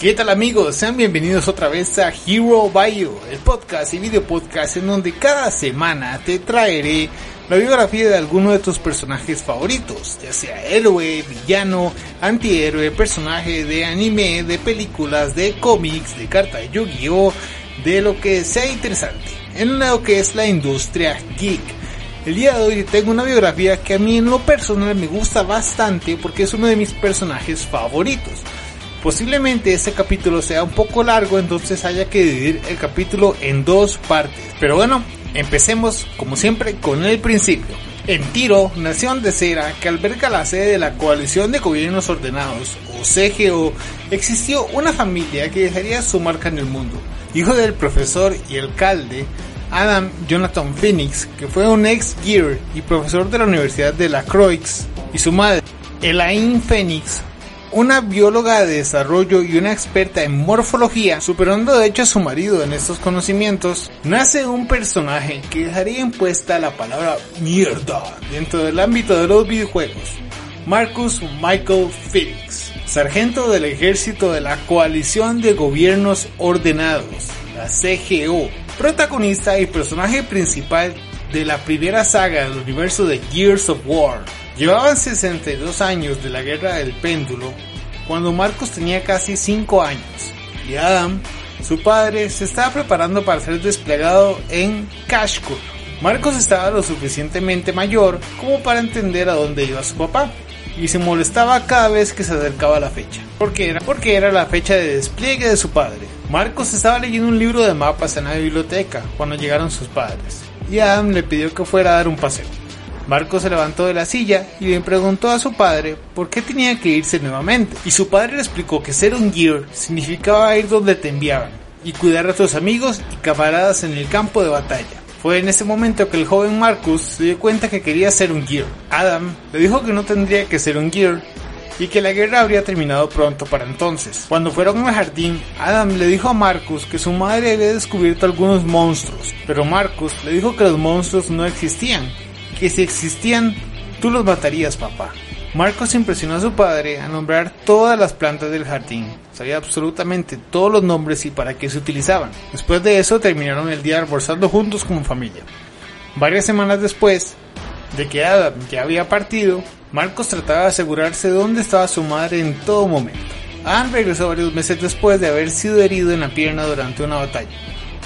¿Qué tal amigos? Sean bienvenidos otra vez a Hero Bio, el podcast y video podcast en donde cada semana te traeré la biografía de alguno de tus personajes favoritos, ya sea héroe, villano, antihéroe, personaje de anime, de películas, de cómics, de carta de Yu-Gi-Oh, de lo que sea interesante, en lo que es la industria geek. El día de hoy tengo una biografía que a mí en lo personal me gusta bastante porque es uno de mis personajes favoritos. Posiblemente este capítulo sea un poco largo, entonces haya que dividir el capítulo en dos partes. Pero bueno, empecemos como siempre con el principio. En Tiro, nación de cera que alberga la sede de la Coalición de Gobiernos Ordenados, o CGO, existió una familia que dejaría su marca en el mundo. Hijo del profesor y alcalde Adam Jonathan Phoenix, que fue un ex Gear y profesor de la Universidad de La Croix, y su madre, Elaine Phoenix, una bióloga de desarrollo y una experta en morfología, superando de hecho a su marido en estos conocimientos, nace un personaje que dejaría impuesta la palabra mierda dentro del ámbito de los videojuegos. Marcus Michael Phoenix, sargento del ejército de la Coalición de Gobiernos Ordenados, la CGO, protagonista y personaje principal de la primera saga del universo de Gears of War, Llevaban 62 años de la guerra del péndulo cuando Marcos tenía casi 5 años y Adam, su padre, se estaba preparando para ser desplegado en Kashkur. Marcos estaba lo suficientemente mayor como para entender a dónde iba su papá y se molestaba cada vez que se acercaba la fecha. porque era? Porque era la fecha de despliegue de su padre. Marcos estaba leyendo un libro de mapas en la biblioteca cuando llegaron sus padres y Adam le pidió que fuera a dar un paseo. Marco se levantó de la silla y le preguntó a su padre por qué tenía que irse nuevamente. Y su padre le explicó que ser un gear significaba ir donde te enviaban y cuidar a tus amigos y camaradas en el campo de batalla. Fue en ese momento que el joven Marcus se dio cuenta que quería ser un gear. Adam le dijo que no tendría que ser un gear y que la guerra habría terminado pronto para entonces. Cuando fueron al jardín, Adam le dijo a Marcus que su madre había descubierto algunos monstruos, pero Marcus le dijo que los monstruos no existían que si existían, tú los matarías, papá. Marcos impresionó a su padre a nombrar todas las plantas del jardín. Sabía absolutamente todos los nombres y para qué se utilizaban. Después de eso terminaron el día almorzando juntos como familia. Varias semanas después de que Adam ya había partido, Marcos trataba de asegurarse de dónde estaba su madre en todo momento. Adam regresó varios meses después de haber sido herido en la pierna durante una batalla.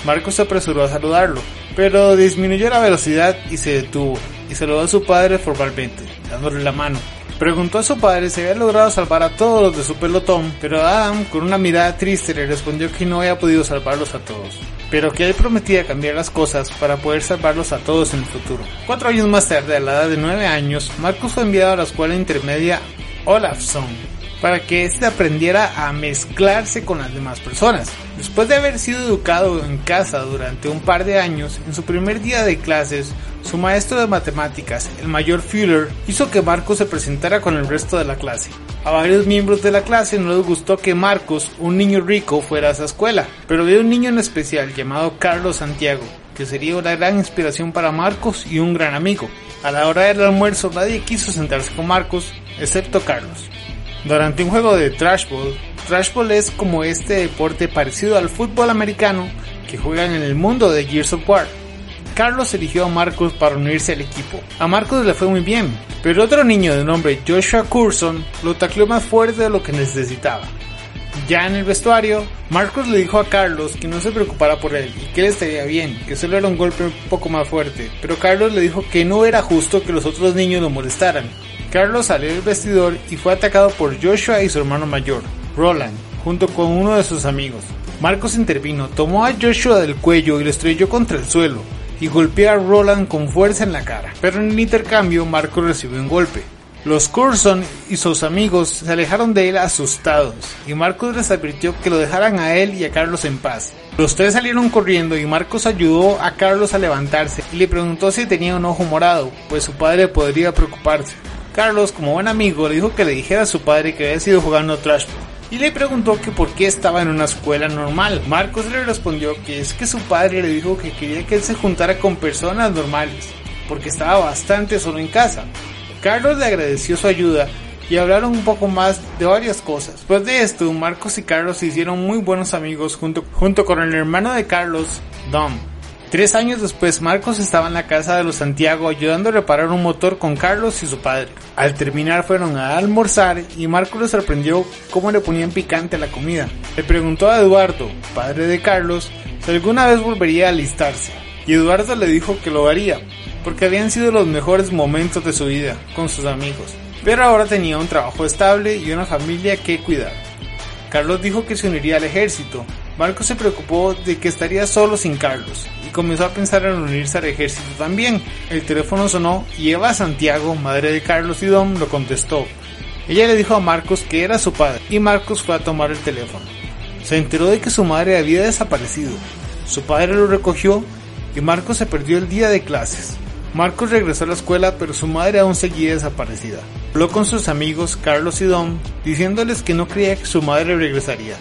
Marcos se apresuró a saludarlo, pero disminuyó la velocidad y se detuvo y saludó a su padre formalmente, dándole la mano. Preguntó a su padre si había logrado salvar a todos los de su pelotón, pero Adam, con una mirada triste, le respondió que no había podido salvarlos a todos, pero que él prometía cambiar las cosas para poder salvarlos a todos en el futuro. Cuatro años más tarde, a la edad de nueve años, Marcus fue enviado a la escuela intermedia Olafson, para que éste aprendiera a mezclarse con las demás personas. Después de haber sido educado en casa durante un par de años, en su primer día de clases, su maestro de matemáticas, el mayor Fuller, hizo que Marcos se presentara con el resto de la clase. A varios miembros de la clase no les gustó que Marcos, un niño rico, fuera a esa escuela, pero había un niño en especial llamado Carlos Santiago, que sería una gran inspiración para Marcos y un gran amigo. A la hora del almuerzo nadie quiso sentarse con Marcos, excepto Carlos. Durante un juego de Trashball, Trashball es como este deporte parecido al fútbol americano que juegan en el mundo de Gears of War. Carlos eligió a Marcus para unirse al equipo. A Marcus le fue muy bien, pero otro niño de nombre Joshua Curson lo tacleó más fuerte de lo que necesitaba. Ya en el vestuario, Marcus le dijo a Carlos que no se preocupara por él y que él estaría bien, que solo era un golpe un poco más fuerte, pero Carlos le dijo que no era justo que los otros niños lo molestaran, Carlos salió del vestidor y fue atacado por Joshua y su hermano mayor, Roland, junto con uno de sus amigos. Marcos intervino, tomó a Joshua del cuello y lo estrelló contra el suelo y golpeó a Roland con fuerza en la cara. Pero en el intercambio Marcos recibió un golpe. Los Curson y sus amigos se alejaron de él asustados y Marcos les advirtió que lo dejaran a él y a Carlos en paz. Los tres salieron corriendo y Marcos ayudó a Carlos a levantarse y le preguntó si tenía un ojo morado, pues su padre podría preocuparse. Carlos, como buen amigo, le dijo que le dijera a su padre que había sido jugando trash y le preguntó que por qué estaba en una escuela normal. Marcos le respondió que es que su padre le dijo que quería que él se juntara con personas normales, porque estaba bastante solo en casa. Carlos le agradeció su ayuda y hablaron un poco más de varias cosas. Después de esto, Marcos y Carlos se hicieron muy buenos amigos junto, junto con el hermano de Carlos, Dom. Tres años después, Marcos estaba en la casa de los Santiago ayudando a reparar un motor con Carlos y su padre. Al terminar fueron a almorzar y Marcos le sorprendió cómo le ponían picante a la comida. Le preguntó a Eduardo, padre de Carlos, si alguna vez volvería a alistarse. Y Eduardo le dijo que lo haría, porque habían sido los mejores momentos de su vida con sus amigos, pero ahora tenía un trabajo estable y una familia que cuidar. Carlos dijo que se uniría al ejército. Marcos se preocupó de que estaría solo sin Carlos y comenzó a pensar en unirse al ejército también. El teléfono sonó y Eva Santiago, madre de Carlos y Dom, lo contestó. Ella le dijo a Marcos que era su padre y Marcos fue a tomar el teléfono. Se enteró de que su madre había desaparecido. Su padre lo recogió y Marcos se perdió el día de clases. Marcos regresó a la escuela, pero su madre aún seguía desaparecida. Habló con sus amigos Carlos y Dom, diciéndoles que no creía que su madre regresaría.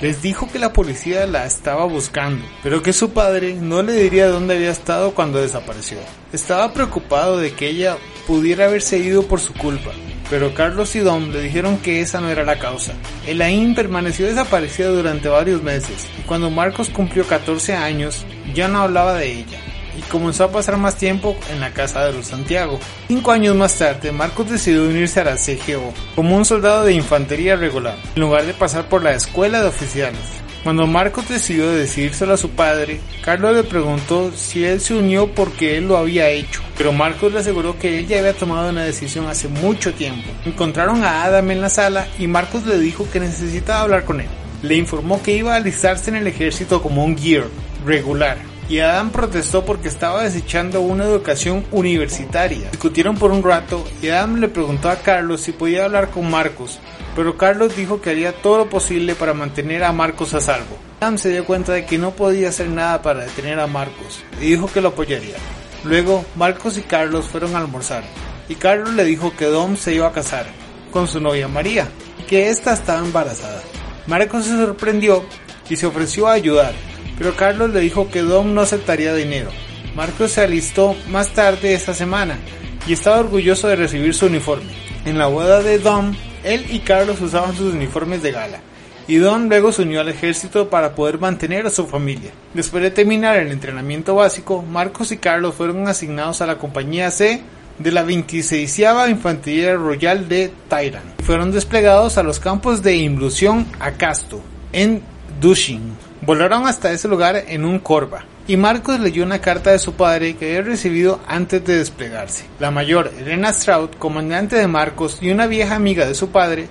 Les dijo que la policía la estaba buscando, pero que su padre no le diría dónde había estado cuando desapareció. Estaba preocupado de que ella pudiera haberse ido por su culpa, pero Carlos y Dom le dijeron que esa no era la causa. Elaine permaneció desaparecida durante varios meses, y cuando Marcos cumplió 14 años, ya no hablaba de ella comenzó a pasar más tiempo en la casa de los Santiago. Cinco años más tarde, Marcos decidió unirse a la CGO como un soldado de infantería regular, en lugar de pasar por la escuela de oficiales. Cuando Marcos decidió decírselo a su padre, Carlos le preguntó si él se unió porque él lo había hecho, pero Marcos le aseguró que él ya había tomado una decisión hace mucho tiempo. Encontraron a Adam en la sala y Marcos le dijo que necesitaba hablar con él. Le informó que iba a alistarse en el ejército como un gear regular y Adam protestó porque estaba desechando una educación universitaria. Discutieron por un rato y Adam le preguntó a Carlos si podía hablar con Marcos, pero Carlos dijo que haría todo lo posible para mantener a Marcos a salvo. Adam se dio cuenta de que no podía hacer nada para detener a Marcos y dijo que lo apoyaría. Luego, Marcos y Carlos fueron a almorzar y Carlos le dijo que Dom se iba a casar con su novia María y que ésta estaba embarazada. Marcos se sorprendió y se ofreció a ayudar, pero Carlos le dijo que Dom no aceptaría dinero. Marcos se alistó más tarde esa semana y estaba orgulloso de recibir su uniforme. En la boda de Dom, él y Carlos usaban sus uniformes de gala, y Dom luego se unió al ejército para poder mantener a su familia. Después de terminar el entrenamiento básico, Marcos y Carlos fueron asignados a la compañía C de la 26 Infantería Royal de Tyrant. Fueron desplegados a los campos de Involución Acasto, en Dushing. Volaron hasta ese lugar en un Corva, y Marcos leyó una carta de su padre que había recibido antes de desplegarse. La mayor, Elena Stroud, comandante de Marcos y una vieja amiga de su padre,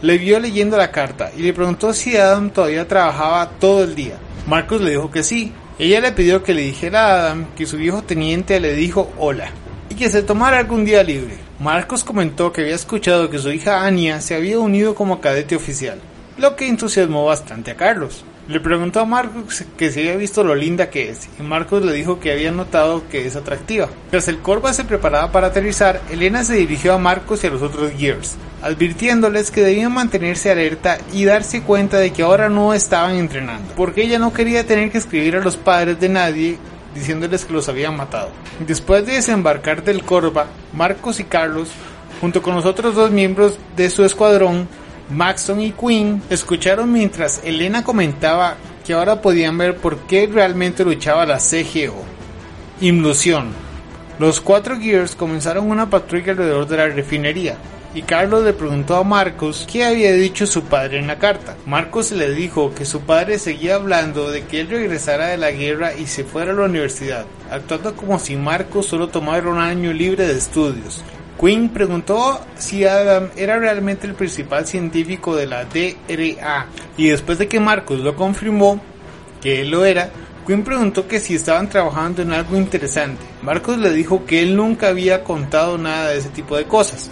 le vio leyendo la carta y le preguntó si Adam todavía trabajaba todo el día. Marcos le dijo que sí. Ella le pidió que le dijera a Adam que su viejo teniente le dijo hola y que se tomara algún día libre. Marcos comentó que había escuchado que su hija Anya se había unido como cadete oficial, lo que entusiasmó bastante a Carlos. Le preguntó a Marcos que si había visto lo linda que es, y Marcos le dijo que había notado que es atractiva. Tras el Corva se preparaba para aterrizar, Elena se dirigió a Marcos y a los otros Gears, advirtiéndoles que debían mantenerse alerta y darse cuenta de que ahora no estaban entrenando, porque ella no quería tener que escribir a los padres de nadie diciéndoles que los habían matado. Después de desembarcar del Corva, Marcos y Carlos, junto con los otros dos miembros de su escuadrón, Maxton y Quinn escucharon mientras Elena comentaba que ahora podían ver por qué realmente luchaba la CGO. Ilusión. Los cuatro Gears comenzaron una patrulla alrededor de la refinería y Carlos le preguntó a Marcos qué había dicho su padre en la carta. Marcos le dijo que su padre seguía hablando de que él regresara de la guerra y se fuera a la universidad, actuando como si Marcos solo tomara un año libre de estudios. Quinn preguntó si Adam era realmente el principal científico de la DRA y después de que Marcos lo confirmó que él lo era, Quinn preguntó que si estaban trabajando en algo interesante. Marcos le dijo que él nunca había contado nada de ese tipo de cosas,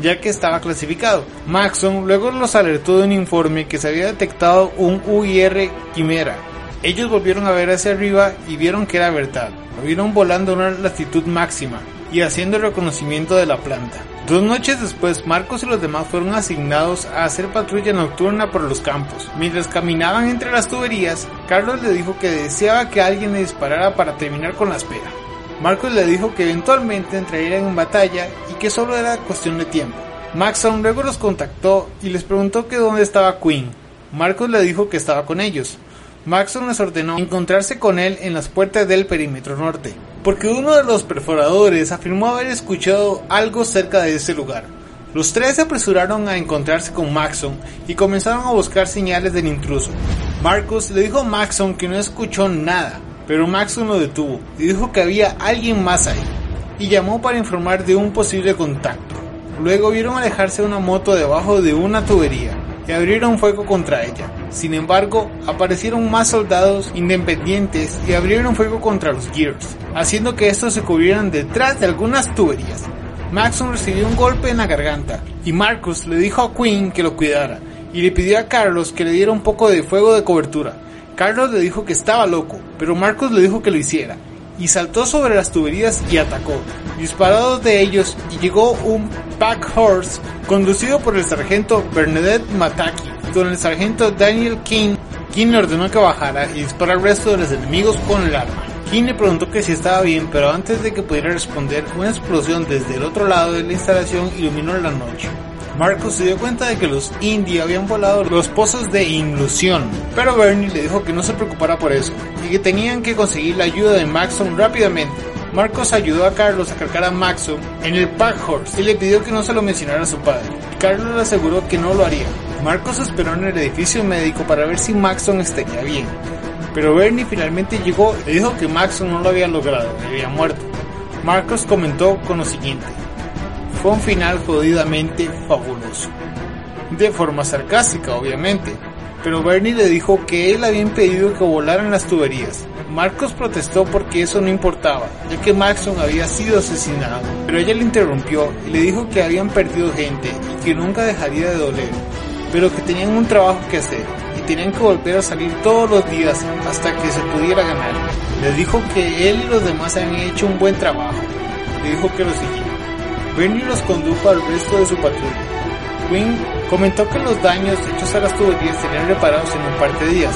ya que estaba clasificado. Maxon luego los alertó de un informe que se había detectado un UIR quimera. Ellos volvieron a ver hacia arriba y vieron que era verdad. Lo vieron volando a una latitud máxima y haciendo el reconocimiento de la planta. Dos noches después, Marcos y los demás fueron asignados a hacer patrulla nocturna por los campos. Mientras caminaban entre las tuberías, Carlos le dijo que deseaba que alguien le disparara para terminar con la espera. Marcos le dijo que eventualmente entrarían en batalla y que solo era cuestión de tiempo. Maxon luego los contactó y les preguntó que dónde estaba Quinn. Marcos le dijo que estaba con ellos. Maxon les ordenó encontrarse con él en las puertas del perímetro norte, porque uno de los perforadores afirmó haber escuchado algo cerca de ese lugar. Los tres se apresuraron a encontrarse con Maxon y comenzaron a buscar señales del intruso. Marcos le dijo a Maxon que no escuchó nada, pero Maxon lo detuvo y dijo que había alguien más ahí, y llamó para informar de un posible contacto. Luego vieron alejarse una moto debajo de una tubería y abrieron fuego contra ella. Sin embargo, aparecieron más soldados independientes y abrieron fuego contra los Gears, haciendo que estos se cubrieran detrás de algunas tuberías. Maxon recibió un golpe en la garganta y Marcus le dijo a Quinn que lo cuidara y le pidió a Carlos que le diera un poco de fuego de cobertura. Carlos le dijo que estaba loco, pero Marcus le dijo que lo hiciera y saltó sobre las tuberías y atacó. Disparados de ellos llegó un pack horse conducido por el sargento Bernadette Mataki con el sargento Daniel King. King le ordenó que bajara y disparó al resto de los enemigos con el arma. King le preguntó que si estaba bien, pero antes de que pudiera responder, una explosión desde el otro lado de la instalación iluminó la noche. Marcus se dio cuenta de que los Indie habían volado los pozos de ilusión, pero Bernie le dijo que no se preocupara por eso y que tenían que conseguir la ayuda de Maxon rápidamente. Marcos ayudó a Carlos a cargar a Maxon en el Pack Horse y le pidió que no se lo mencionara a su padre. Carlos le aseguró que no lo haría. Marcos esperó en el edificio médico para ver si Maxon estaría bien, pero Bernie finalmente llegó y dijo que Maxon no lo había logrado, había muerto. Marcos comentó con lo siguiente. Un final jodidamente fabuloso. De forma sarcástica, obviamente. Pero Bernie le dijo que él había impedido que volaran las tuberías. Marcos protestó porque eso no importaba, ya que Maxon había sido asesinado. Pero ella le interrumpió y le dijo que habían perdido gente y que nunca dejaría de doler, pero que tenían un trabajo que hacer y tenían que volver a salir todos los días hasta que se pudiera ganar. Le dijo que él y los demás habían hecho un buen trabajo. Le dijo que lo siguiera. Bernie los condujo al resto de su patrulla. Quinn comentó que los daños hechos a las tuberías serían reparados en un par de días.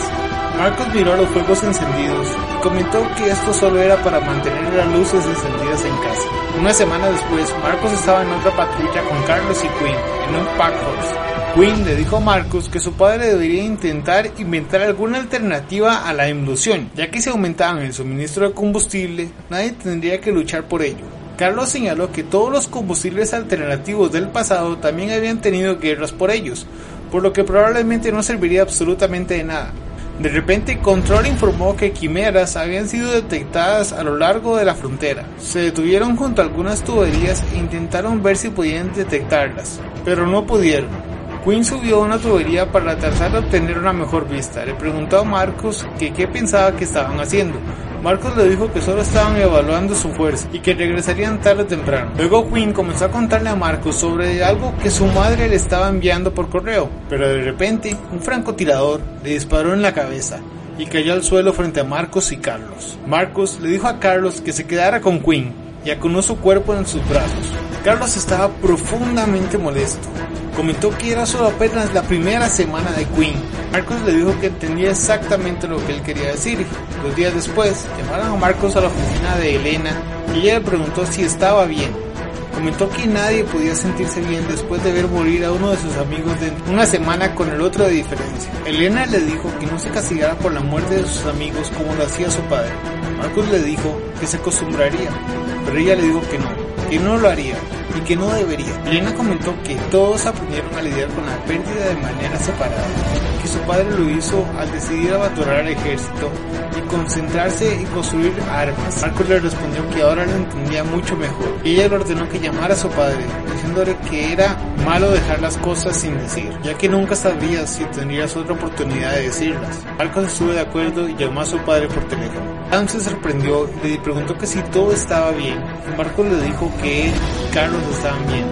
Marcos miró los fuegos encendidos y comentó que esto solo era para mantener las luces encendidas en casa. Una semana después, Marcos estaba en otra patrulla con Carlos y Quinn en un pack horse. Quinn le dijo a Marcos que su padre debería intentar inventar alguna alternativa a la imlusión, ya que si aumentaban el suministro de combustible, nadie tendría que luchar por ello. Carlos señaló que todos los combustibles alternativos del pasado también habían tenido guerras por ellos, por lo que probablemente no serviría absolutamente de nada. De repente, Control informó que quimeras habían sido detectadas a lo largo de la frontera. Se detuvieron junto a algunas tuberías e intentaron ver si podían detectarlas, pero no pudieron. Quinn subió a una tubería para tratar de obtener una mejor vista. Le preguntó a Marcos que qué pensaba que estaban haciendo. Marcos le dijo que solo estaban evaluando su fuerza y que regresarían tarde o temprano. Luego Quinn comenzó a contarle a Marcos sobre algo que su madre le estaba enviando por correo, pero de repente un francotirador le disparó en la cabeza y cayó al suelo frente a Marcos y Carlos. Marcos le dijo a Carlos que se quedara con Quinn y acunó su cuerpo en sus brazos. Carlos estaba profundamente molesto. Comentó que era solo apenas la primera semana de Queen. Marcos le dijo que entendía exactamente lo que él quería decir. Los días después, llamaron a Marcos a la oficina de Elena y ella le preguntó si estaba bien. Comentó que nadie podía sentirse bien después de ver morir a uno de sus amigos de una semana con el otro de diferencia. Elena le dijo que no se castigara por la muerte de sus amigos como lo hacía su padre. Marcos le dijo que se acostumbraría, pero ella le dijo que no, que no lo haría y que no debería. Elena comentó que todos aprendieron a lidiar con la pérdida de manera separada, que su padre lo hizo al decidir abandonar el ejército y concentrarse en construir armas. Marcos le respondió que ahora lo entendía mucho mejor ella le ordenó que llamara a su padre, diciéndole que era malo dejar las cosas sin decir, ya que nunca sabrías si tendrías otra oportunidad de decirlas. Marcos estuvo de acuerdo y llamó a su padre por teléfono. Adam se sorprendió y le preguntó que si todo estaba bien. Marcos le dijo que él Carlos estaban bien,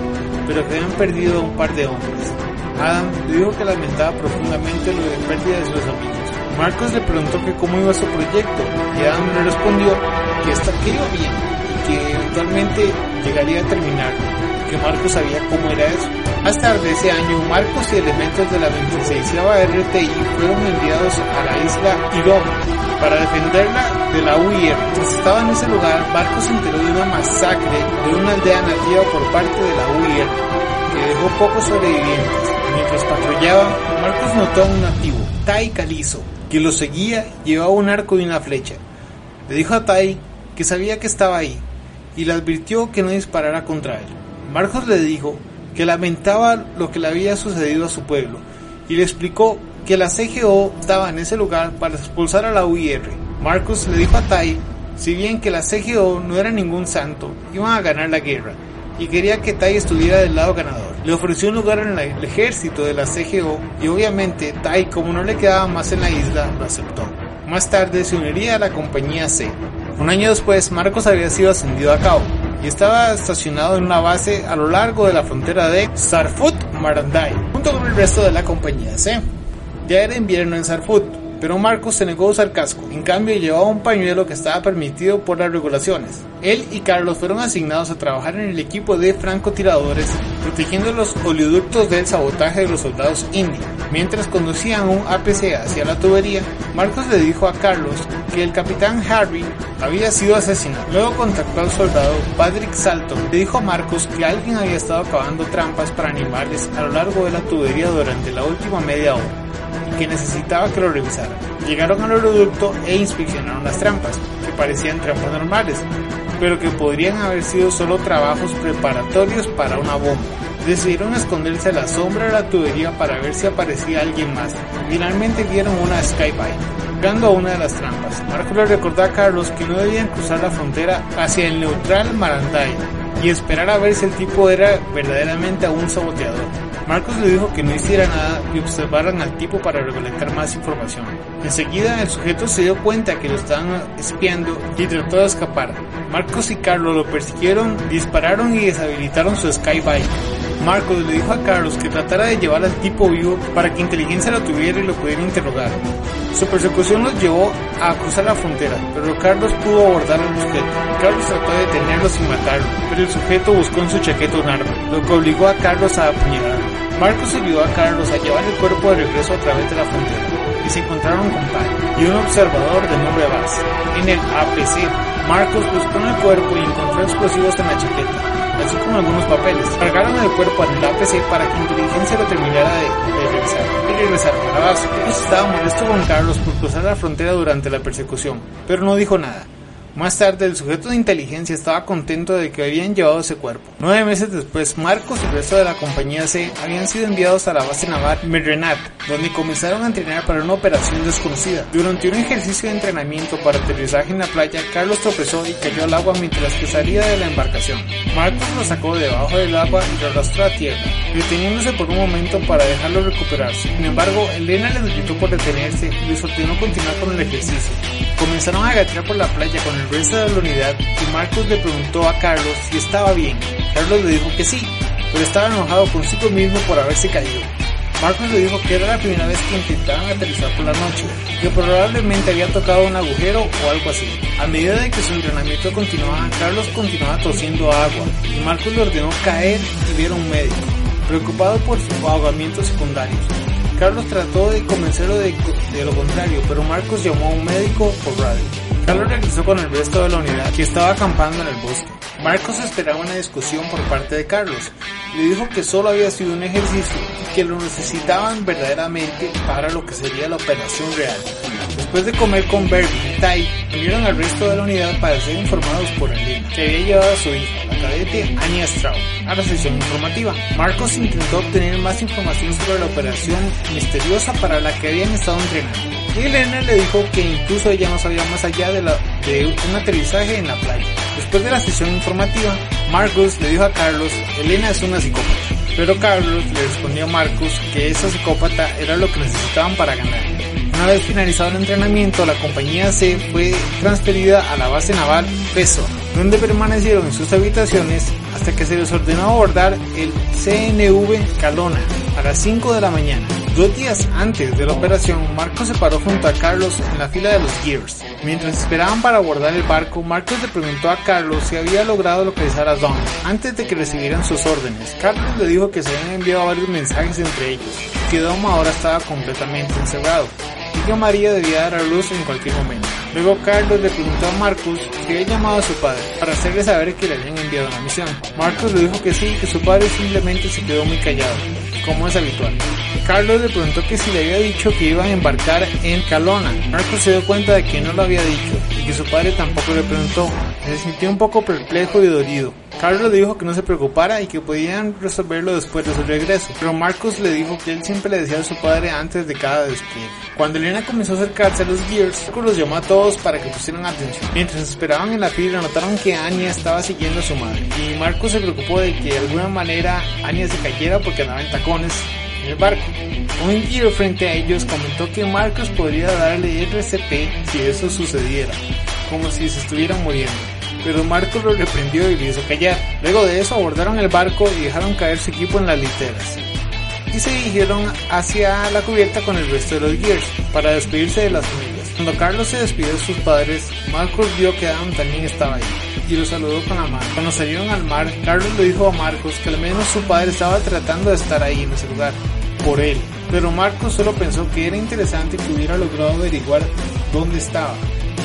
pero que habían perdido un par de hombres. Adam dijo que lamentaba profundamente lo de pérdida de sus amigos. Marcos le preguntó que cómo iba su proyecto y Adam le respondió que, está, que iba bien y que eventualmente llegaría a terminar, que Marcos sabía cómo era eso. Más tarde ese año, Marcos y elementos de la 26 RTI fueron enviados a la isla Irom para defenderla de la UIR. Mientras estaba en ese lugar, Marcos se enteró de una masacre de una aldea nativa por parte de la UIR que dejó pocos sobrevivientes. Mientras patrullaba, Marcos notó a un nativo, Tai Calizo, que lo seguía llevaba un arco y una flecha. Le dijo a Tai que sabía que estaba ahí y le advirtió que no disparara contra él. Marcos le dijo que lamentaba lo que le había sucedido a su pueblo y le explicó que la CGO estaba en ese lugar para expulsar a la UIR. Marcos le dijo a Tai, si bien que la CGO no era ningún santo, iban a ganar la guerra y quería que Tai estuviera del lado ganador. Le ofreció un lugar en el ejército de la CGO y obviamente Tai, como no le quedaba más en la isla, lo aceptó. Más tarde se uniría a la compañía C. Un año después, Marcos había sido ascendido a cabo y estaba estacionado en una base a lo largo de la frontera de Sarfut Marandai, junto con el resto de la compañía C. Ya era invierno en Sarfut, pero Marcos se negó a usar casco, en cambio llevaba un pañuelo que estaba permitido por las regulaciones. Él y Carlos fueron asignados a trabajar en el equipo de francotiradores, protegiendo los oleoductos del sabotaje de los soldados indios. Mientras conducían un APC hacia la tubería, Marcos le dijo a Carlos que el capitán Harry había sido asesinado. Luego contactó al soldado Patrick Salton. Le dijo a Marcos que alguien había estado cavando trampas para animales a lo largo de la tubería durante la última media hora que necesitaba que lo revisaran. Llegaron al oleoducto e inspeccionaron las trampas, que parecían trampas normales, pero que podrían haber sido solo trabajos preparatorios para una bomba. Decidieron esconderse a la sombra de la tubería para ver si aparecía alguien más. Finalmente vieron una Skybike, llegando a una de las trampas. Marco le recordó a Carlos que no debían cruzar la frontera hacia el neutral Marandai y esperar a ver si el tipo era verdaderamente un saboteador. Marcos le dijo que no hiciera nada y observaran al tipo para recolectar más información. Enseguida el sujeto se dio cuenta que lo estaban espiando y trató de escapar. Marcos y Carlos lo persiguieron, dispararon y deshabilitaron su Skybike. Marcos le dijo a Carlos que tratara de llevar al tipo vivo para que inteligencia lo tuviera y lo pudiera interrogar. Su persecución los llevó a cruzar la frontera, pero Carlos pudo abordar al sujeto. Carlos trató de detenerlo sin matarlo, pero el sujeto buscó en su chaqueta un arma, lo que obligó a Carlos a apuñalarlo. Marcos ayudó a Carlos a llevar el cuerpo de regreso a través de la frontera y se encontraron con Pai y un observador de nombre Bass. En el APC, Marcos buscó en el cuerpo y encontró explosivos en la chaqueta, así como algunos papeles. Cargaron el cuerpo el APC para que inteligencia lo terminara de, de revisar y regresaron a base. Marcos estaba molesto con Carlos por cruzar la frontera durante la persecución, pero no dijo nada. Más tarde, el sujeto de inteligencia estaba contento de que habían llevado ese cuerpo. Nueve meses después, Marcos y el resto de la compañía C habían sido enviados a la base naval Medrenat, donde comenzaron a entrenar para una operación desconocida. Durante un ejercicio de entrenamiento para aterrizaje en la playa, Carlos tropezó y cayó al agua mientras que salía de la embarcación. Marcos lo sacó debajo del agua y lo arrastró a tierra, deteniéndose por un momento para dejarlo recuperarse. Sin embargo, Elena les gritó por detenerse y les ordenó continuar con el ejercicio. Comenzaron a gatear por la playa con el resto de la unidad y Marcos le preguntó a Carlos si estaba bien. Carlos le dijo que sí, pero estaba enojado consigo mismo por haberse caído. Marcos le dijo que era la primera vez que intentaban aterrizar por la noche, que probablemente había tocado un agujero o algo así. A medida de que su entrenamiento continuaba, Carlos continuaba tosiendo agua y Marcos le ordenó caer y ver un médico, preocupado por sus ahogamientos secundarios. Carlos trató de convencerlo de, de lo contrario, pero Marcos llamó a un médico por radio. Carlos regresó con el resto de la unidad que estaba acampando en el bosque. Marcos esperaba una discusión por parte de Carlos. Le dijo que solo había sido un ejercicio y que lo necesitaban verdaderamente para lo que sería la operación real. Después de comer con Berry y Tai, unieron al resto de la unidad para ser informados por Elena, que había llevado a su hija, la cadete Anya Straub, a la sesión informativa. Marcos intentó obtener más información sobre la operación misteriosa para la que habían estado entrenando. Y Elena le dijo que incluso ella no sabía más allá de, la, de un aterrizaje en la playa. Después de la sesión informativa, Marcus le dijo a Carlos, Elena es una psicópata. Pero Carlos le respondió a Marcus que esa psicópata era lo que necesitaban para ganar. Una vez finalizado el entrenamiento, la compañía C fue transferida a la base naval Peso, donde permanecieron en sus habitaciones hasta que se les ordenó abordar el CNV Calona a las 5 de la mañana. Dos días antes de la operación, Marcos se paró junto a Carlos en la fila de los Gears. Mientras esperaban para abordar el barco, Marcos le preguntó a Carlos si había logrado localizar a Don antes de que recibieran sus órdenes. Carlos le dijo que se habían enviado varios mensajes entre ellos y que Dom ahora estaba completamente encerrado y que María debía dar a luz en cualquier momento. Luego Carlos le preguntó a Marcus si había llamado a su padre para hacerle saber que le habían enviado una misión. Marcus le dijo que sí, que su padre simplemente se quedó muy callado, como es habitual. Carlos le preguntó que si le había dicho que iban a embarcar en Calona. Marcos se dio cuenta de que no lo había dicho y que su padre tampoco le preguntó. Se sintió un poco perplejo y dolido. Carlos le dijo que no se preocupara y que podían resolverlo después de su regreso, pero Marcos le dijo que él siempre le decía a su padre antes de cada despliegue. Cuando Elena comenzó a acercarse a los Gears, Marcos los llamó a todos para que pusieran atención. Mientras esperaban en la fila, notaron que Anya estaba siguiendo a su madre, y Marcos se preocupó de que de alguna manera Anya se cayera porque andaba en tacones el barco. Un giro frente a ellos comentó que Marcos podría darle RCP si eso sucediera, como si se estuvieran muriendo. Pero Marcos lo reprendió y le hizo callar. Luego de eso abordaron el barco y dejaron caer su equipo en las literas. Y se dirigieron hacia la cubierta con el resto de los Gears para despedirse de las familias. Cuando Carlos se despidió de sus padres, Marcos vio que Adam también estaba ahí y lo saludó con la mano. Cuando salieron al mar, Carlos le dijo a Marcos que al menos su padre estaba tratando de estar ahí en ese lugar, por él. Pero Marcos solo pensó que era interesante que hubiera logrado averiguar dónde estaba,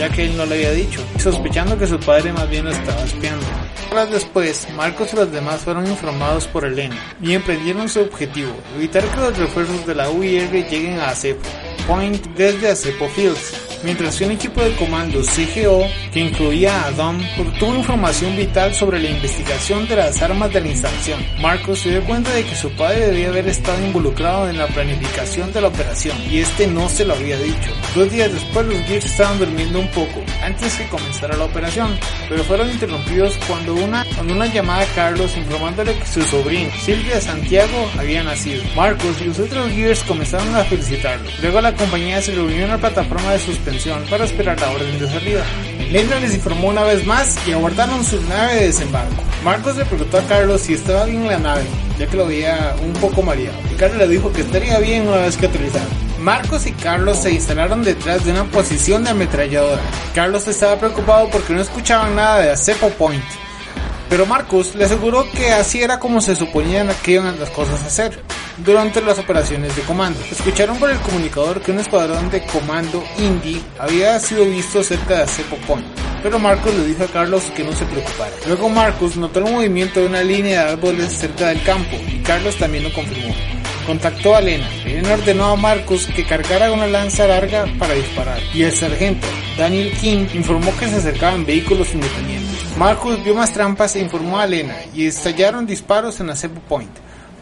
ya que él no le había dicho, sospechando que su padre más bien lo estaba espiando. Horas después, Marcos y los demás fueron informados por Elena y emprendieron su objetivo, evitar que los refuerzos de la UIR lleguen a Acepo Point desde Acepo Fields, mientras que un equipo de comando CGO, que incluía a Dom, obtuvo información vital sobre la investigación de las armas de la instalación. Marcos se dio cuenta de que su padre debía haber estado involucrado en la planificación de la operación, y este no se lo había dicho. Dos días después los Gears estaban durmiendo un poco, antes que comenzara la operación, pero fueron interrumpidos cuando una, cuando una llamada a Carlos informándole que su sobrino, Silvia Santiago, había nacido. Marcos y los otros Gears comenzaron a felicitarlo. Luego la compañía se reunió en la plataforma de suspensión para esperar la orden de salida. Lena les informó una vez más y abordaron su nave de desembarco. Marcos le preguntó a Carlos si estaba bien en la nave, ya que lo veía un poco mareado. Y Carlos le dijo que estaría bien una vez que aterrizaran. Marcos y Carlos se instalaron detrás de una posición de ametralladora. Carlos estaba preocupado porque no escuchaban nada de Acepo Point. Pero Marcos le aseguró que así era como se suponían que iban las cosas a hacer durante las operaciones de comando. Escucharon por el comunicador que un escuadrón de comando indie había sido visto cerca de Acepo Point, pero Marcos le dijo a Carlos que no se preocupara. Luego Marcos notó el movimiento de una línea de árboles cerca del campo y Carlos también lo confirmó. Contactó a Elena. Elena ordenó a Marcos que cargara una lanza larga para disparar y el sargento Daniel King informó que se acercaban vehículos independientes. Marcos vio más trampas e informó a Elena y estallaron disparos en Acepo Point.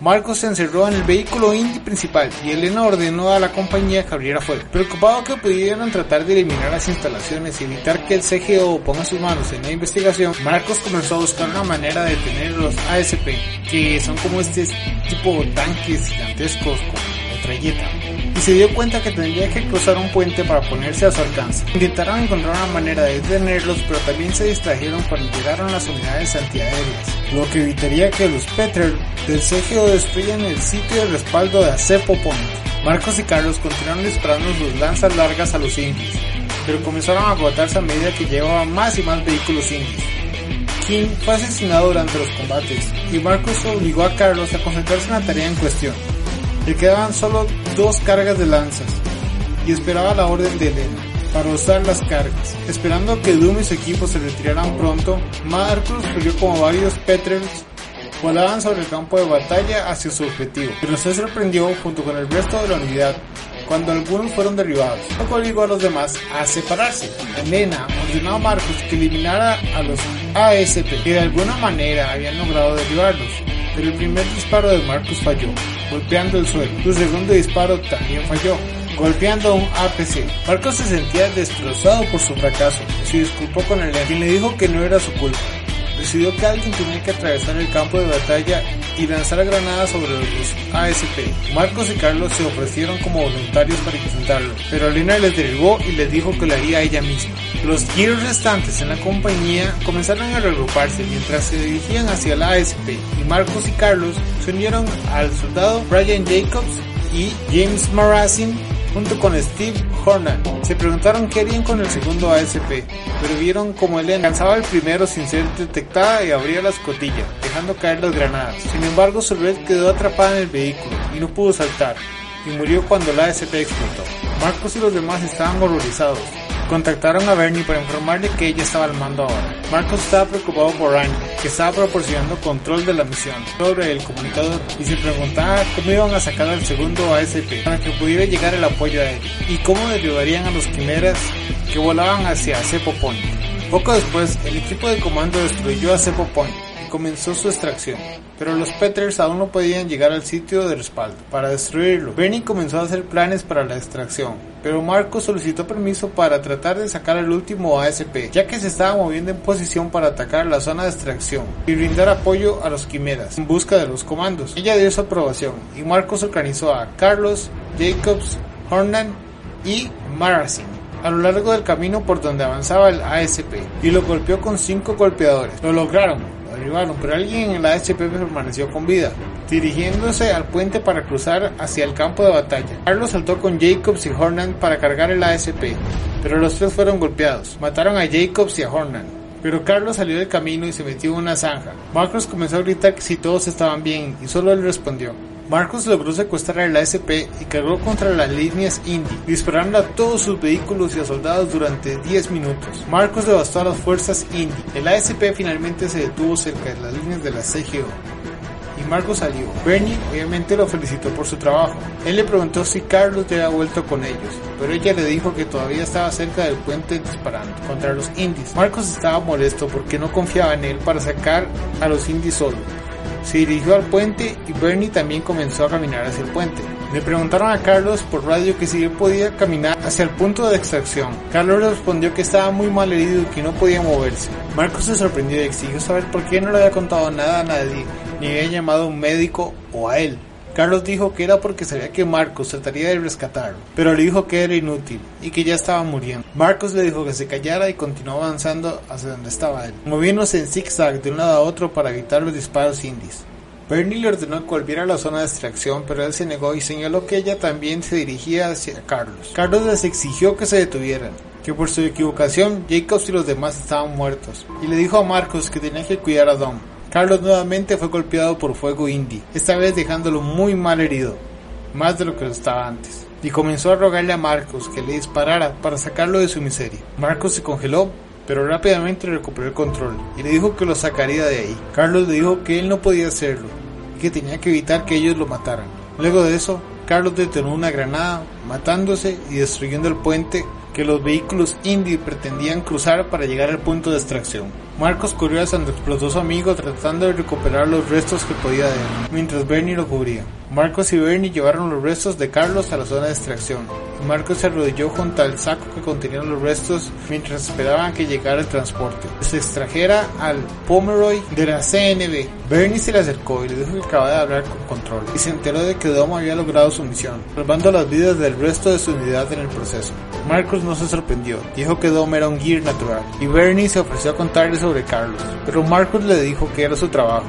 Marcos se encerró en el vehículo Indy principal y Elena ordenó a la compañía que abriera fuego. Preocupado que pudieran tratar de eliminar las instalaciones y evitar que el CGO ponga sus manos en la investigación, Marcos comenzó a buscar una manera de detener los ASP, que son como este tipo tanques gigantescos con y se dio cuenta que tendría que cruzar un puente para ponerse a su alcance. Intentaron encontrar una manera de detenerlos, pero también se distrajeron cuando llegaron las unidades antiaéreas, lo que evitaría que los Petrel del CGO destruyan el sitio de respaldo de Acepo Point. Marcos y Carlos continuaron disparando sus lanzas largas a los indios, pero comenzaron a agotarse a medida que llevaban más y más vehículos indios. King fue asesinado durante los combates y Marcos obligó a Carlos a concentrarse en la tarea en cuestión. Le quedaban solo dos cargas de lanzas y esperaba la orden de Elena para usar las cargas. Esperando que Doom y su equipo se retiraran pronto, Marcus vio como varios Petrels volaban sobre el campo de batalla hacia su objetivo, pero se sorprendió junto con el resto de la unidad cuando algunos fueron derribados. Luego obligó a los demás a separarse. Elena ordenó a Marcus que eliminara a los ASP, que de alguna manera habían logrado derribarlos, pero el primer disparo de Marcus falló, golpeando el suelo. Su segundo disparo también falló, golpeando a un APC. Marcos se sentía destrozado por su fracaso se disculpó con el quien le dijo que no era su culpa. Decidió que alguien tenía que atravesar el campo de batalla y lanzar granadas sobre los ASP. Marcos y Carlos se ofrecieron como voluntarios para intentarlo, pero Lena les derribó y les dijo que lo haría ella misma. Los Gears restantes en la compañía comenzaron a reagruparse mientras se dirigían hacia la ASP y Marcos y Carlos se unieron al soldado Brian Jacobs y James Marasin junto con Steve Hornan. Se preguntaron qué harían con el segundo ASP, pero vieron como él lanzaba el primero sin ser detectada y abría la escotilla, dejando caer las granadas. Sin embargo, su red quedó atrapada en el vehículo y no pudo saltar, y murió cuando el ASP explotó. Marcos y los demás estaban horrorizados, Contactaron a Bernie para informarle que ella estaba al mando ahora. Marcos estaba preocupado por Ryan, que estaba proporcionando control de la misión sobre el comunicador y se preguntaba cómo iban a sacar al segundo ASP para que pudiera llegar el apoyo a él y cómo derribarían a los quimeras que volaban hacia Cepo Point. Poco después, el equipo de comando destruyó a Cepo Point comenzó su extracción, pero los Peters aún no podían llegar al sitio de respaldo para destruirlo. Bernie comenzó a hacer planes para la extracción, pero Marco solicitó permiso para tratar de sacar el último ASP, ya que se estaba moviendo en posición para atacar la zona de extracción y brindar apoyo a los quimeras en busca de los comandos. Ella dio su aprobación y Marcos organizó a Carlos, Jacobs, Hornan y Marasin a lo largo del camino por donde avanzaba el ASP y lo golpeó con cinco golpeadores. Lo lograron, pero alguien en la ASP permaneció con vida, dirigiéndose al puente para cruzar hacia el campo de batalla. Carlos saltó con Jacobs y Hornan para cargar el ASP, pero los tres fueron golpeados. Mataron a Jacobs y a Hornan. Pero Carlos salió del camino y se metió en una zanja. Marcos comenzó a gritar que si todos estaban bien y solo él respondió. Marcos logró secuestrar el ASP y cargó contra las líneas Indy, disparando a todos sus vehículos y a soldados durante 10 minutos. Marcos devastó a las fuerzas Indy. El ASP finalmente se detuvo cerca de las líneas de la CGO y Marcos salió. Bernie obviamente lo felicitó por su trabajo. Él le preguntó si Carlos ya había vuelto con ellos, pero ella le dijo que todavía estaba cerca del puente disparando contra los indies. Marcos estaba molesto porque no confiaba en él para sacar a los indies solo. Se dirigió al puente y Bernie también comenzó a caminar hacia el puente. Le preguntaron a Carlos por radio que si él podía caminar hacia el punto de extracción. Carlos respondió que estaba muy mal herido y que no podía moverse. Marcos se sorprendió y exigió saber por qué no le había contado nada a nadie, ni había llamado a un médico o a él. Carlos dijo que era porque sabía que Marcos trataría de rescatarlo, pero le dijo que era inútil y que ya estaba muriendo. Marcos le dijo que se callara y continuó avanzando hacia donde estaba él, moviéndose en zigzag de un lado a otro para evitar los disparos indios. Bernie le ordenó que volviera a la zona de extracción, pero él se negó y señaló que ella también se dirigía hacia Carlos. Carlos les exigió que se detuvieran, que por su equivocación Jacobs y los demás estaban muertos, y le dijo a Marcos que tenía que cuidar a Dom. Carlos nuevamente fue golpeado por fuego indie, esta vez dejándolo muy mal herido, más de lo que estaba antes, y comenzó a rogarle a Marcos que le disparara para sacarlo de su miseria. Marcos se congeló, pero rápidamente recuperó el control y le dijo que lo sacaría de ahí. Carlos le dijo que él no podía hacerlo y que tenía que evitar que ellos lo mataran. Luego de eso, Carlos detonó una granada, matándose y destruyendo el puente que los vehículos Indy pretendían cruzar para llegar al punto de extracción. Marcos corrió hacia donde explotó su amigo tratando de recuperar los restos que podía de él, mientras Bernie lo cubría. Marcos y Bernie llevaron los restos de Carlos a la zona de extracción, Marcos se arrodilló junto al saco que contenía los restos mientras esperaban que llegara el transporte. Se extrajera al Pomeroy de la CNB. Bernie se le acercó y le dijo que acababa de hablar con control, y se enteró de que Dom había logrado su misión, salvando las vidas del resto de su unidad en el proceso. Marcos no se sorprendió, dijo que Dom era un gear natural, y Bernie se ofreció a contarle sobre Carlos, pero Marcos le dijo que era su trabajo,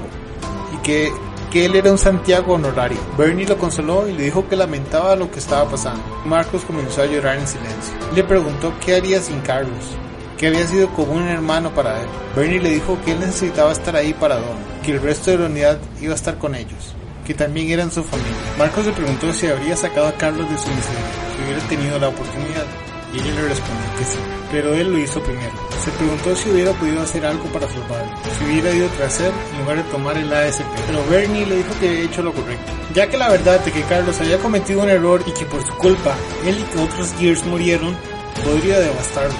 y que, que él era un Santiago honorario. Bernie lo consoló y le dijo que lamentaba lo que estaba pasando. Marcos comenzó a llorar en silencio. Le preguntó qué haría sin Carlos, que había sido como un hermano para él. Bernie le dijo que él necesitaba estar ahí para Dom, que el resto de la unidad iba a estar con ellos, que también eran su familia. Marcos le preguntó si habría sacado a Carlos de su miseria, si hubiera tenido la oportunidad y ella le respondió que sí, pero él lo hizo primero. Se preguntó si hubiera podido hacer algo para salvarlo, si hubiera ido tras él en lugar de tomar el ASP, pero Bernie le dijo que había hecho lo correcto, ya que la verdad de que Carlos había cometido un error y que por su culpa él y otros Gears murieron, podría devastarlo.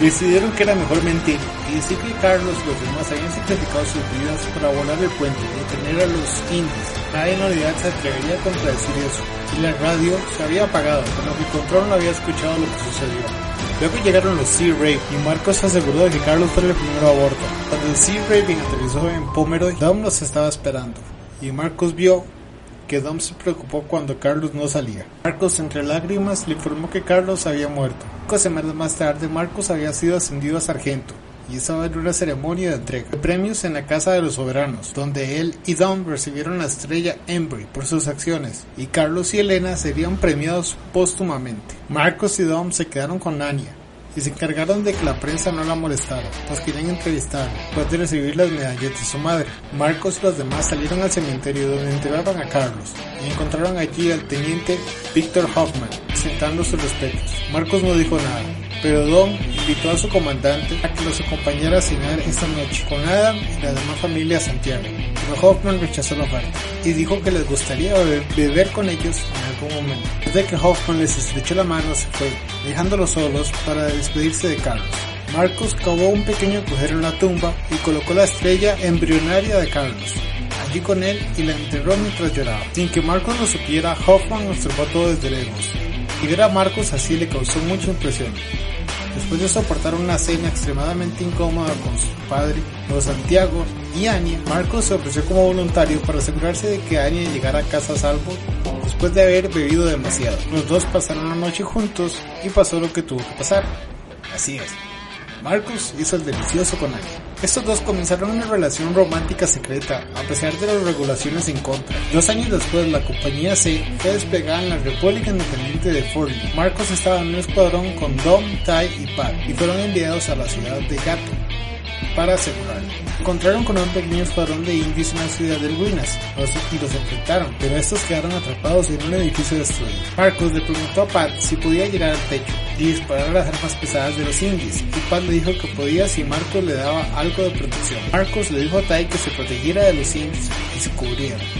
Decidieron que era mejor mentir y decir que Carlos y los demás habían sacrificado sus vidas para volar el puente y detener a los indios. Nadie en la unidad se atrevería a contradecir eso y la radio se había apagado, por lo que Control no había escuchado lo que sucedió. Luego llegaron los Sea Raven y Marcos aseguró de que Carlos fue el primero a bordo. Cuando el Sea Raven aterrizó en Pomeroy, Dom los estaba esperando y Marcos vio que Dom se preocupó cuando Carlos no salía. Marcos entre lágrimas le informó que Carlos había muerto. Cinco semanas más tarde Marcos había sido ascendido a sargento y estaba en una ceremonia de entrega de premios en la Casa de los Soberanos, donde él y Dom recibieron la estrella Embry por sus acciones, y Carlos y Elena serían premiados póstumamente. Marcos y Dom se quedaron con Anya, y se encargaron de que la prensa no la molestara, pues querían entrevistar después de recibir las medallas de su madre. Marcos y los demás salieron al cementerio donde enterraron a Carlos y encontraron allí al teniente Victor Hoffman presentando sus respetos. Marcos no dijo nada, pero Don invitó a su comandante a que los acompañara a cenar esta noche con Adam y la demás familia Santiago. Pero Hoffman rechazó la oferta y dijo que les gustaría beber, con ellos en algún momento. Desde que Hoffman les estrechó la mano se fue, dejándolos solos para despedirse de Carlos. Marcos cavó un pequeño agujero en la tumba y colocó la estrella embrionaria de Carlos allí con él y la enterró mientras lloraba. Sin que Marcos lo supiera, Hoffman observó todo desde lejos. Y ver a Marcos así le causó mucha impresión. Después de soportar una cena extremadamente incómoda con su padre, los Santiago y Anya, Marcos se ofreció como voluntario para asegurarse de que Anya llegara a casa a salvo después de haber bebido demasiado. Los dos pasaron la noche juntos y pasó lo que tuvo que pasar. Así es. Marcos hizo el delicioso con Anya. Estos dos comenzaron una relación romántica secreta, a pesar de las regulaciones en contra. Dos años después, la compañía C fue despegada en la República Independiente de Fort Marcos estaba en un escuadrón con Dom, Tai y Pat, y fueron enviados a la ciudad de Gato para asegurarlo. Encontraron con un pequeño escuadrón de indios en la ciudad de ruinas y los enfrentaron, pero estos quedaron atrapados en un edificio destruido. Marcos le preguntó a Pat si podía llegar al techo y disparar las armas pesadas de los indios, y Pat le dijo que podía si Marcos le daba algo de protección. Marcos le dijo a Tai que se protegiera de los indios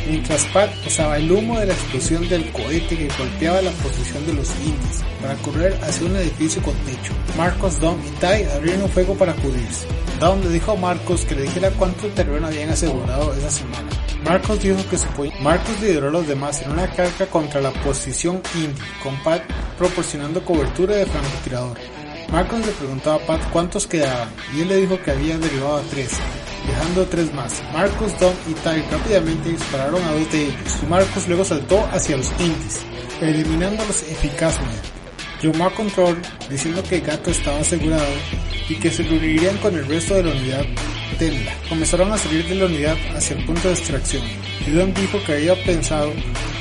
mientras Pat usaba el humo de la explosión del cohete que golpeaba la posición de los indios para correr hacia un edificio con techo. Marcos, Dom y Tai abrieron fuego para cubrirse. Dom le dijo a Marcos que le dijera cuánto terreno habían asegurado esa semana. Marcos dijo que su Marcos lideró a los demás en una carga contra la posición indie, con Pat proporcionando cobertura de francotirador. Marcos le preguntó a Pat cuántos quedaban y él le dijo que había derivado a tres, dejando tres más. Marcos, Dom y Ty rápidamente dispararon a dos de ellos y Marcos luego saltó hacia los indies, eliminándolos eficazmente. Llamó a control diciendo que el gato estaba asegurado y que se reunirían con el resto de la unidad Tenda. Comenzaron a salir de la unidad hacia el punto de extracción y Don dijo que había pensado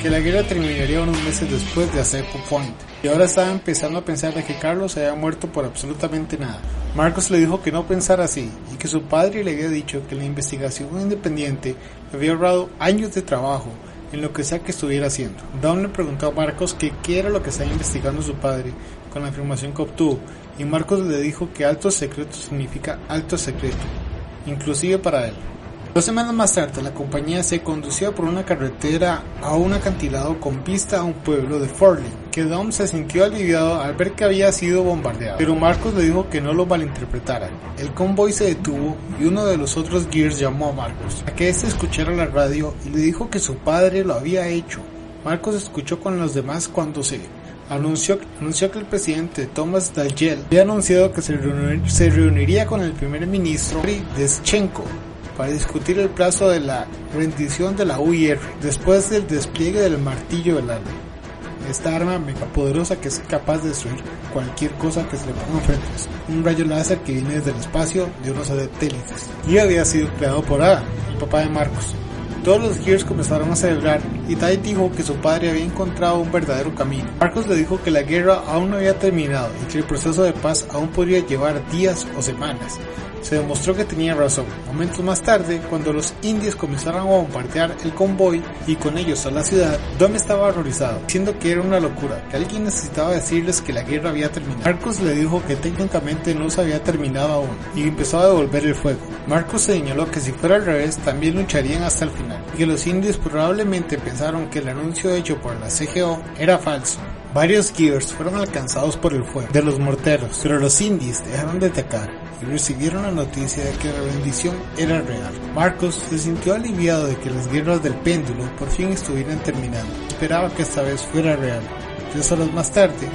que la guerra terminaría unos meses después de hacer Point y ahora estaba empezando a pensar de que Carlos había muerto por absolutamente nada. Marcos le dijo que no pensara así y que su padre le había dicho que la investigación independiente había ahorrado años de trabajo en lo que sea que estuviera haciendo. Don le preguntó a Marcos qué era lo que estaba investigando su padre con la información que obtuvo y Marcos le dijo que alto secreto significa alto secreto, inclusive para él. Dos semanas más tarde, la compañía se conducía por una carretera a un acantilado con vista a un pueblo de Forley, que Dom se sintió aliviado al ver que había sido bombardeado, pero Marcos le dijo que no lo malinterpretara. El convoy se detuvo y uno de los otros Gears llamó a Marcos a que éste escuchara la radio y le dijo que su padre lo había hecho. Marcos escuchó con los demás cuando se anunció, anunció que el presidente Thomas Dayel había anunciado que se, reuniría con el primer ministro Deschenko para discutir el plazo de la rendición de la UIR después del despliegue del martillo del alma. Esta arma megapoderosa que es capaz de destruir cualquier cosa que se le ponga enfrente. Un rayo láser que viene desde el espacio de unos satélites. Y había sido creado por Ada, el papá de Marcos. Todos los Gears comenzaron a celebrar y Tai dijo que su padre había encontrado un verdadero camino. Marcos le dijo que la guerra aún no había terminado y que el proceso de paz aún podría llevar días o semanas se demostró que tenía razón. Momentos más tarde, cuando los indios comenzaron a bombardear el convoy y con ellos a la ciudad, Dom estaba horrorizado, diciendo que era una locura, que alguien necesitaba decirles que la guerra había terminado. Marcos le dijo que técnicamente no se había terminado aún y empezó a devolver el fuego. Marcos señaló que si fuera al revés también lucharían hasta el final y que los indios probablemente pensaron que el anuncio hecho por la CGO era falso. Varios Gears fueron alcanzados por el fuego de los morteros, pero los indios dejaron de atacar y recibieron la noticia de que la rendición era real. Marcos se sintió aliviado de que las guerras del péndulo por fin estuvieran terminando. Esperaba que esta vez fuera real. Tres horas más tarde,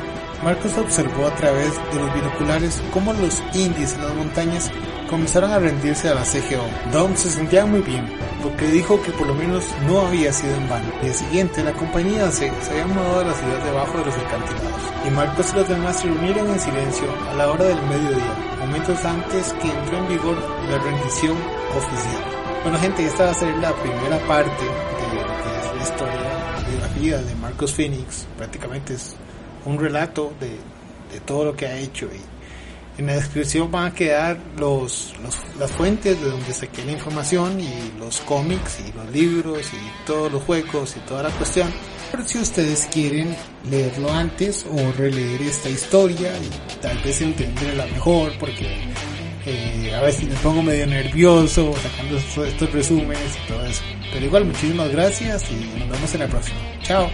Marcos observó a través de los binoculares cómo los indies en las montañas comenzaron a rendirse a la CGO. Dom se sentía muy bien, porque dijo que por lo menos no había sido en vano. El día siguiente, la compañía se, se había mudado a la ciudad debajo de los acantilados, y Marcos y los demás se reunieron en silencio a la hora del mediodía, momentos antes que entró en vigor la rendición oficial. Bueno gente, esta va a ser la primera parte de la historia, la biografía de Marcos Phoenix, prácticamente es un relato de, de todo lo que ha hecho y en la descripción van a quedar los, los, las fuentes de donde saqué la información y los cómics y los libros y todos los juegos y toda la cuestión. Pero si ustedes quieren leerlo antes o releer esta historia y tal vez entenderla mejor porque eh, a veces me pongo medio nervioso sacando estos, estos resúmenes y todo eso. Pero igual muchísimas gracias y nos vemos en la próxima. Chao.